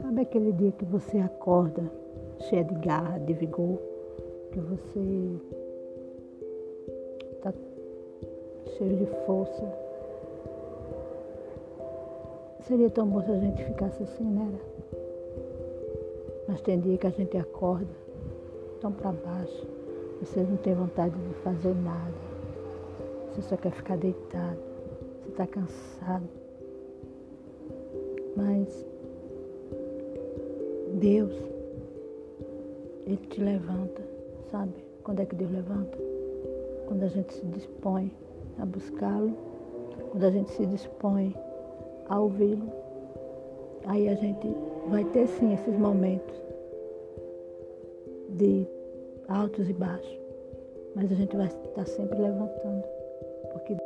Sabe aquele dia que você acorda cheia de garra, de vigor, que você está cheio de força? Seria tão bom se a gente ficasse assim, né? Mas tem dia que a gente acorda tão para baixo, você não tem vontade de fazer nada, você só quer ficar deitado, você está cansado. Mas Deus, Ele te levanta, sabe? Quando é que Deus levanta? Quando a gente se dispõe a buscá-lo, quando a gente se dispõe a ouvi-lo, aí a gente vai ter sim esses momentos de altos e baixos, mas a gente vai estar sempre levantando, porque